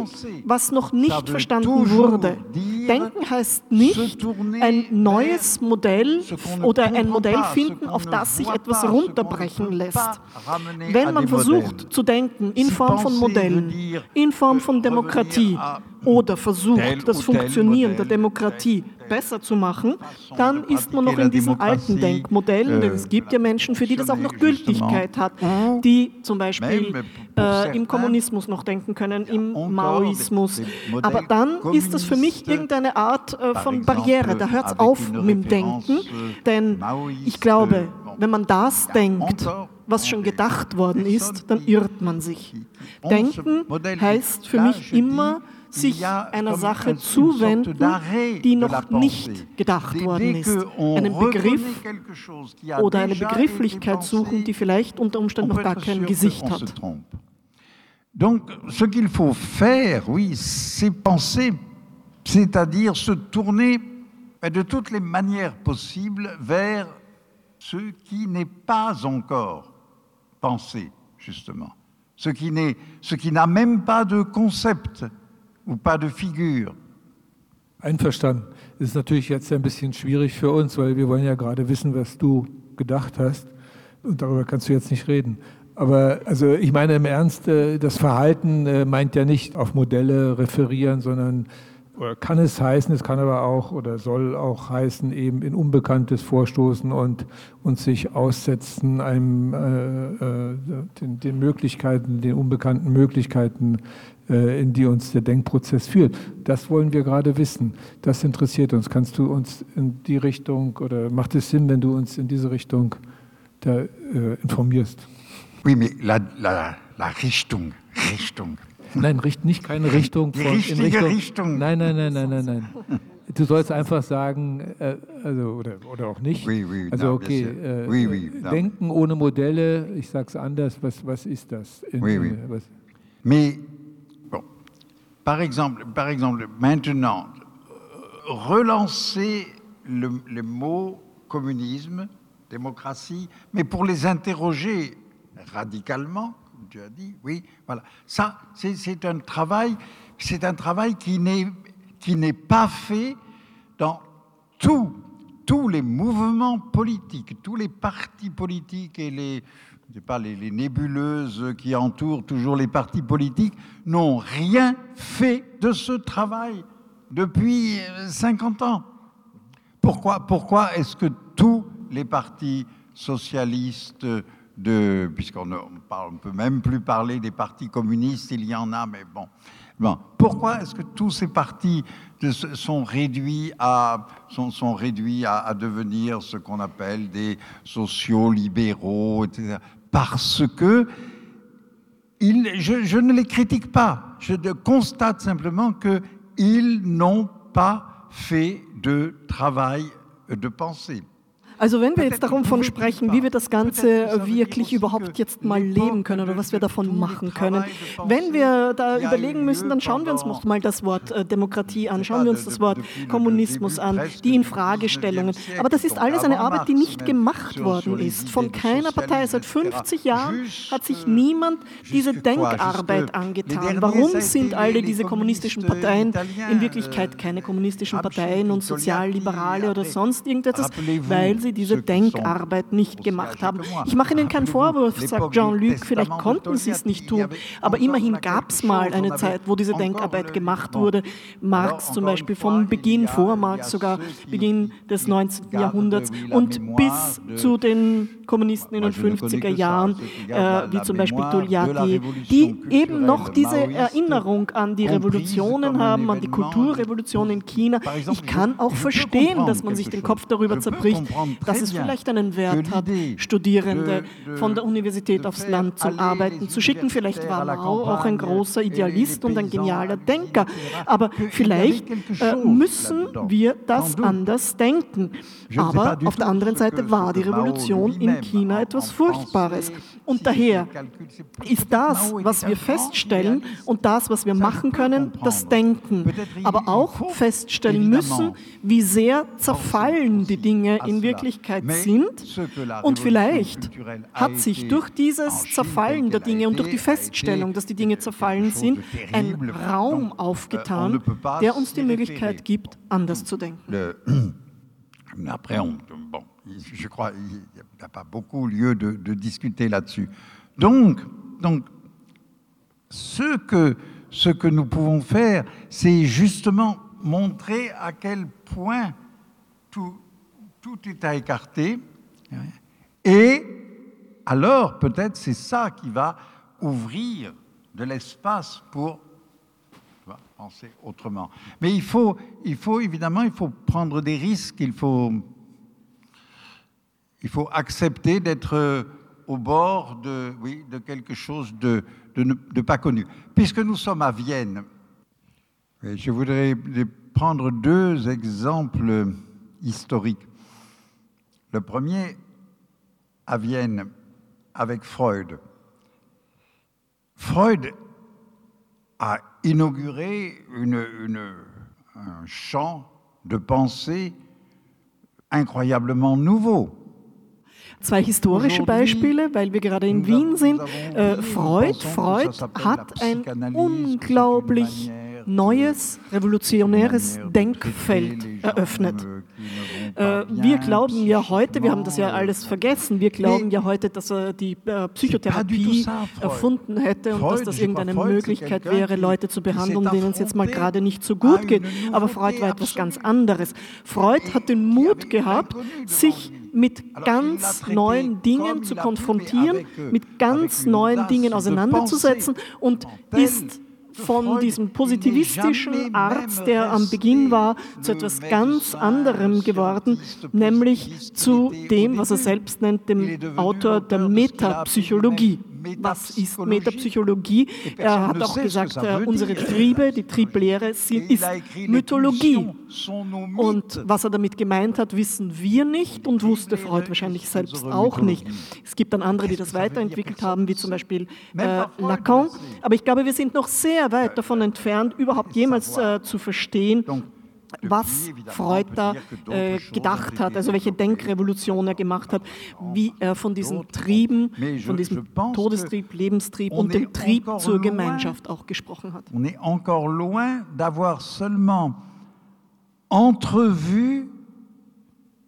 was noch nicht verstanden wurde. Denken heißt nicht ein neues Modell oder ein Modell finden, auf das sich etwas runterbrechen lässt. Wenn man versucht zu denken in Form von Modellen, in Form von Demokratie, oder versucht, das Funktionieren der Demokratie besser zu machen, dann ist man noch in diesen alten Denkmodellen, denn es gibt ja Menschen, für die das auch noch Gültigkeit hat, die zum Beispiel äh, im Kommunismus noch denken können, im Maoismus. Aber dann ist das für mich irgendeine Art äh, von Barriere, da hört es auf mit dem Denken, denn ich glaube, wenn man das denkt, was schon gedacht worden ist, dann irrt man sich. Denken heißt für mich immer, sich einer Sache zuwenden, die noch nicht gedacht worden ist. Einen Begriff oder eine Begrifflichkeit suchen, die vielleicht unter Umständen noch gar kein Gesicht hat. Donc, ce qu'il faut faire, oui, c'est penser, c'est-à-dire se tourner de toutes les manières possibles vers ce qui n'est pas encore pensé, justement. Ce qui, ce qui n'a même pas de concept ou pas de figure. Einverstanden. Das ist natürlich jetzt ein bisschen schwierig für uns, weil wir wollen ja gerade wissen, was du gedacht hast. Und darüber kannst du jetzt nicht reden. Aber also ich meine im Ernst, äh, das Verhalten äh, meint ja nicht auf Modelle referieren, sondern oder kann es heißen, es kann aber auch oder soll auch heißen, eben in Unbekanntes vorstoßen und, und sich aussetzen einem, äh, äh, den, den, Möglichkeiten, den unbekannten Möglichkeiten, äh, in die uns der Denkprozess führt. Das wollen wir gerade wissen. Das interessiert uns. Kannst du uns in die Richtung oder macht es Sinn, wenn du uns in diese Richtung da, äh, informierst? Oui, mais la, la, la Richtung, Richtung. Nein, nicht keine Richtung. Von, Die richtige Richtung, Richtung. Nein, nein, nein, nein, nein, nein. Du sollst einfach sagen, äh, also, oder, oder auch nicht. Oui, oui, also okay, äh, oui, oui, denken ohne Modelle, ich sage es anders, was, was ist das? In, oui, oui. Was? Mais, par exemple, par exemple, maintenant, relancer le, le mot communisme, démocratie, mais pour les interroger radicalement, tu as dit, oui, voilà. Ça, c'est un travail, c'est un travail qui n'est qui n'est pas fait dans tous tous les mouvements politiques, tous les partis politiques et les les, nébuleuses qui entourent toujours les partis politiques n'ont rien fait de ce travail depuis 50 ans. Pourquoi, pourquoi est-ce que tous les partis socialistes, puisqu'on ne peut même plus parler des partis communistes, il y en a, mais bon. Pourquoi est-ce que tous ces partis de, sont réduits, à, sont, sont réduits à, à, devenir ce qu'on appelle des sociaux libéraux, etc. Parce que je, je, ne les critique pas, je constate simplement qu'ils n'ont pas fait de travail de pensée. Also wenn wir jetzt davon sprechen, wie wir das Ganze wirklich überhaupt jetzt mal leben können oder was wir davon machen können, wenn wir da überlegen müssen, dann schauen wir uns noch mal das Wort äh, Demokratie an, schauen wir uns das Wort Kommunismus an, die Infragestellungen. Aber das ist alles eine Arbeit, die nicht gemacht worden ist von keiner Partei. Seit 50 Jahren hat sich niemand diese Denkarbeit angetan. Warum sind alle diese kommunistischen Parteien in Wirklichkeit keine kommunistischen Parteien und Sozialliberale oder sonst irgendetwas? Weil sie diese Denkarbeit nicht gemacht haben. Ich mache Ihnen keinen Vorwurf, sagt Jean-Luc, vielleicht konnten Sie es nicht tun, aber immerhin gab es mal eine Zeit, wo diese Denkarbeit gemacht wurde. Marx zum Beispiel, vom Beginn, vor Marx sogar, Beginn des 19. Jahrhunderts und bis zu den Kommunisten in den 50er Jahren, äh, wie zum Beispiel Togliatti, die eben noch diese Erinnerung an die Revolutionen haben, an die Kulturrevolution in China. Ich kann auch verstehen, dass man sich den Kopf darüber zerbricht, dass es vielleicht einen Wert hat, Studierende von der Universität aufs Land zum Arbeiten zu schicken. Vielleicht war Mao auch ein großer Idealist und ein genialer Denker. Aber vielleicht äh, müssen wir das anders denken. Aber auf der anderen Seite war die Revolution in China etwas Furchtbares. Und daher ist das, was wir feststellen und das, was wir machen können, das Denken. Aber auch feststellen müssen, wie sehr zerfallen die Dinge in Wirklichkeit sind. Und vielleicht hat sich durch dieses Zerfallen der Dinge und durch die Feststellung, dass die Dinge zerfallen sind, ein Raum aufgetan, der uns die Möglichkeit gibt, anders zu denken. [CLEARS THROAT] Après, on, bon, je crois qu'il n'y a pas beaucoup lieu de, de discuter là-dessus. Donc, donc ce, que, ce que nous pouvons faire, c'est justement montrer à quel point tout, tout est à écarter. Et alors, peut-être, c'est ça qui va ouvrir de l'espace pour penser autrement. Mais il faut, il faut évidemment, il faut prendre des risques, il faut, accepter d'être au bord de, quelque chose de, de, de, pas connu. Puisque nous sommes à Vienne, Je voudrais prendre deux exemples historiques. Le premier à Vienne avec Freud. Freud a inauguré une, une, un champ de pensée incroyablement nouveau. Zwei historische Beispiele, weil wir gerade in Wien sind. Äh, Freud, Freud hat ein unglaublich neues, revolutionäres Denkfeld eröffnet. Äh, wir glauben ja heute, wir haben das ja alles vergessen, wir glauben ja heute, dass er die äh, Psychotherapie erfunden hätte und dass das irgendeine Möglichkeit wäre, Leute zu behandeln, denen es jetzt mal gerade nicht so gut geht. Aber Freud war etwas ganz anderes. Freud hat den Mut gehabt, sich mit ganz neuen Dingen zu konfrontieren, mit ganz neuen Dingen auseinanderzusetzen und ist von diesem positivistischen Arzt, der am Beginn war, zu etwas ganz anderem geworden, nämlich zu dem, was er selbst nennt, dem Autor der Metapsychologie. Was ist Metapsychologie? Er hat auch gesagt, äh, unsere Triebe, die Trieblehre, ist Mythologie. Und was er damit gemeint hat, wissen wir nicht und wusste Freud wahrscheinlich selbst auch nicht. Es gibt dann andere, die das weiterentwickelt haben, wie zum Beispiel äh, Lacan. Aber ich glaube, wir sind noch sehr weit davon entfernt, überhaupt jemals äh, zu verstehen, was Freud da äh, gedacht hat, also welche Denkrevolution er gemacht hat, wie er von diesen Trieben, von diesem Todestrieb, Lebenstrieb und dem Trieb zur Gemeinschaft auch gesprochen hat. On est encore loin d'avoir seulement entrevu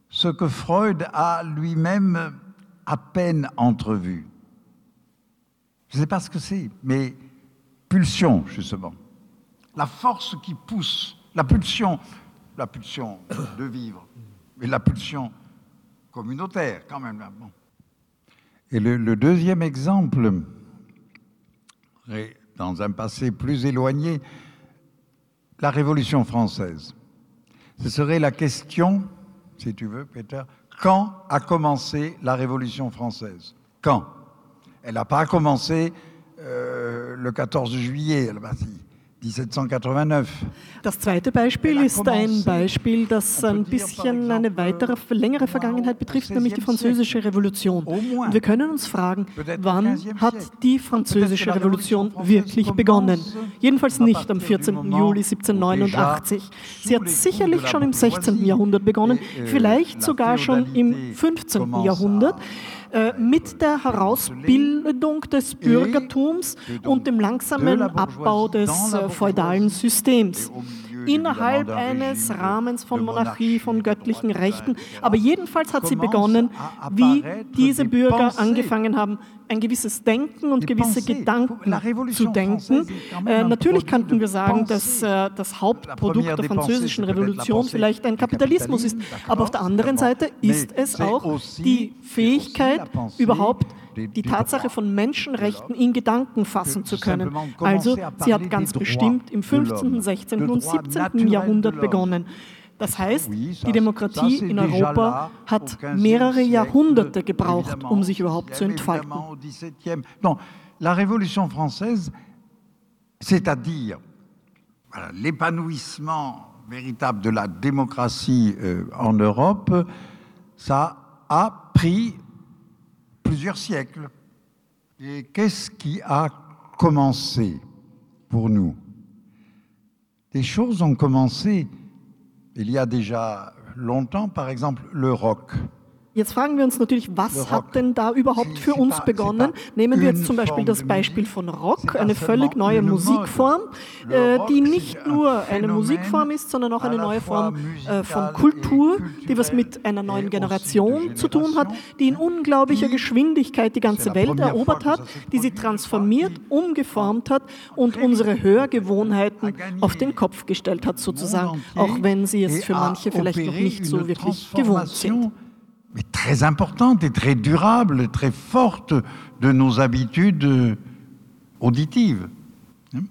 ce que Freud a lui-même à peine entrevu. Je ne sais pas ce que c'est, mais pulsion, justement. La force qui pousse la pulsion, la pulsion de vivre, mais la pulsion communautaire quand même. Et le, deuxième exemple, dans un passé plus éloigné, la Révolution française. Ce serait la question, si tu veux, Peter, quand a commencé la Révolution française? Quand? Elle n'a pas commencé euh, le 14 juillet, elle 1789. Das zweite Beispiel ist ein Beispiel, das ein bisschen eine weitere, längere Vergangenheit betrifft, nämlich die Französische Revolution. Und wir können uns fragen, wann hat die Französische Revolution wirklich begonnen? Jedenfalls nicht am 14. Juli 1789. Sie hat sicherlich schon im 16. Jahrhundert begonnen, vielleicht sogar schon im 15. Jahrhundert. Äh, mit der Herausbildung des Bürgertums und dem langsamen Abbau des äh, feudalen Systems. Innerhalb eines Rahmens von Monarchie, von göttlichen Rechten. Aber jedenfalls hat sie begonnen, wie diese Bürger angefangen haben, ein gewisses Denken und gewisse Gedanken zu denken. Äh, natürlich könnten wir sagen, dass äh, das Hauptprodukt der französischen Revolution vielleicht ein Kapitalismus ist, aber auf der anderen Seite ist es auch die Fähigkeit, überhaupt die Tatsache von Menschenrechten in Gedanken fassen zu können. Also sie hat ganz bestimmt im 15., 16. und 17. Jahrhundert begonnen. Das heißt, die Demokratie in Europa hat mehrere Jahrhunderte gebraucht, um sich überhaupt zu entfalten. La Révolution française, c'est-à-dire l'épanouissement véritable de la démocratie euh, en Europe, ça a pris plusieurs siècles. Et qu'est-ce qui a commencé pour nous? Des choses ont commencé il y a déjà longtemps, par exemple le rock. Jetzt fragen wir uns natürlich, was hat denn da überhaupt für uns begonnen? Nehmen wir jetzt zum Beispiel das Beispiel von Rock, eine völlig neue Musikform, äh, die nicht nur eine Musikform ist, sondern auch eine neue Form äh, von Kultur, die was mit einer neuen Generation zu tun hat, die in unglaublicher Geschwindigkeit die ganze Welt erobert hat, die sie transformiert, umgeformt hat und unsere Hörgewohnheiten auf den Kopf gestellt hat, sozusagen, auch wenn sie es für manche vielleicht noch nicht so wirklich gewohnt sind. Mais très importante et très durable, très forte de nos habitudes auditives. Hein?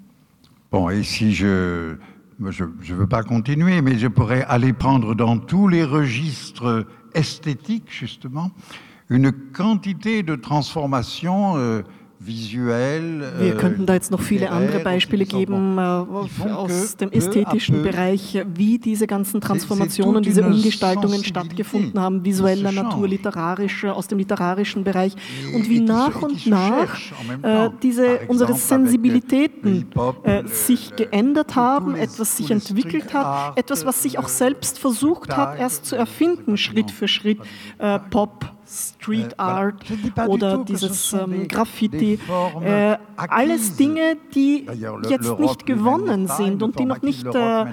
Bon, et si je ne veux pas continuer, mais je pourrais aller prendre dans tous les registres esthétiques, justement, une quantité de transformations euh, Wir könnten da jetzt noch viele andere Beispiele geben aus dem ästhetischen Bereich, wie diese ganzen Transformationen, diese Umgestaltungen stattgefunden haben, visueller Natur, literarischer, aus dem literarischen Bereich. Und wie nach und nach äh, diese, unsere Sensibilitäten äh, sich geändert haben, etwas sich entwickelt hat, etwas, was sich auch selbst versucht hat, erst zu erfinden, Schritt für Schritt, äh, Pop, Street äh, Art oder dieses ähm, Graffiti. Äh, alles Dinge, die jetzt nicht gewonnen sind und die noch nicht äh, äh,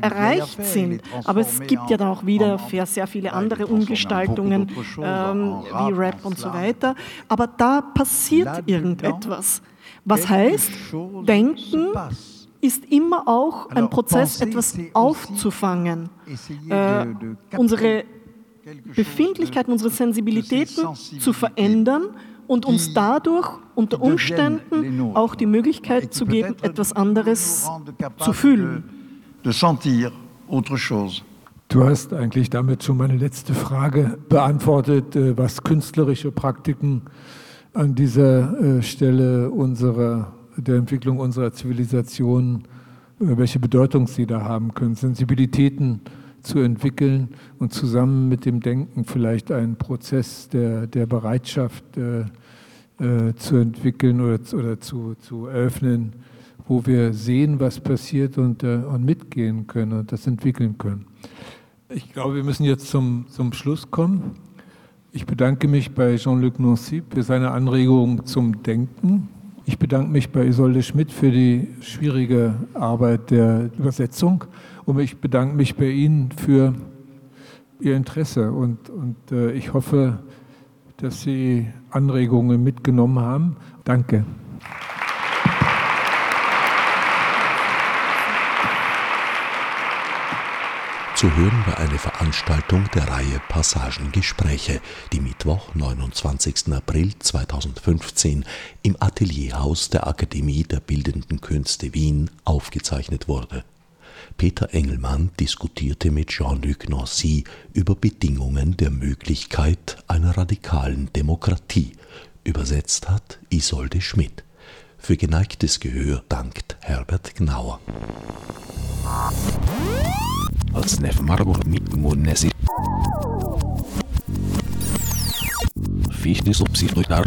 erreicht sind. Aber es gibt ja dann auch wieder sehr viele andere Umgestaltungen ähm, wie Rap und so weiter. Aber da passiert irgendetwas. Was heißt, Denken ist immer auch ein Prozess, etwas aufzufangen. Äh, unsere Befindlichkeiten, unsere Sensibilitäten zu verändern und uns dadurch unter Umständen auch die Möglichkeit zu geben, etwas anderes zu fühlen. Du hast eigentlich damit schon meine letzte Frage beantwortet, äh, was künstlerische Praktiken an dieser äh, Stelle unserer, der Entwicklung unserer Zivilisation, äh, welche Bedeutung sie da haben können. Sensibilitäten zu entwickeln und zusammen mit dem Denken vielleicht einen Prozess der, der Bereitschaft äh, äh, zu entwickeln oder, oder zu, zu eröffnen, wo wir sehen, was passiert und, äh, und mitgehen können und das entwickeln können. Ich glaube, wir müssen jetzt zum, zum Schluss kommen. Ich bedanke mich bei Jean-Luc Nancy für seine Anregung zum Denken. Ich bedanke mich bei Isolde Schmidt für die schwierige Arbeit der Übersetzung. Und ich bedanke mich bei Ihnen für Ihr Interesse und, und äh, ich hoffe, dass Sie Anregungen mitgenommen haben. Danke. Zu hören war eine Veranstaltung der Reihe Passagengespräche, die Mittwoch, 29. April 2015 im Atelierhaus der Akademie der Bildenden Künste Wien aufgezeichnet wurde. Peter Engelmann diskutierte mit Jean-Luc Nancy über Bedingungen der Möglichkeit einer radikalen Demokratie. Übersetzt hat Isolde Schmidt. Für geneigtes Gehör dankt Herbert Gnauer. Als Nef Marburg mit Munesi. Fichte subsidiar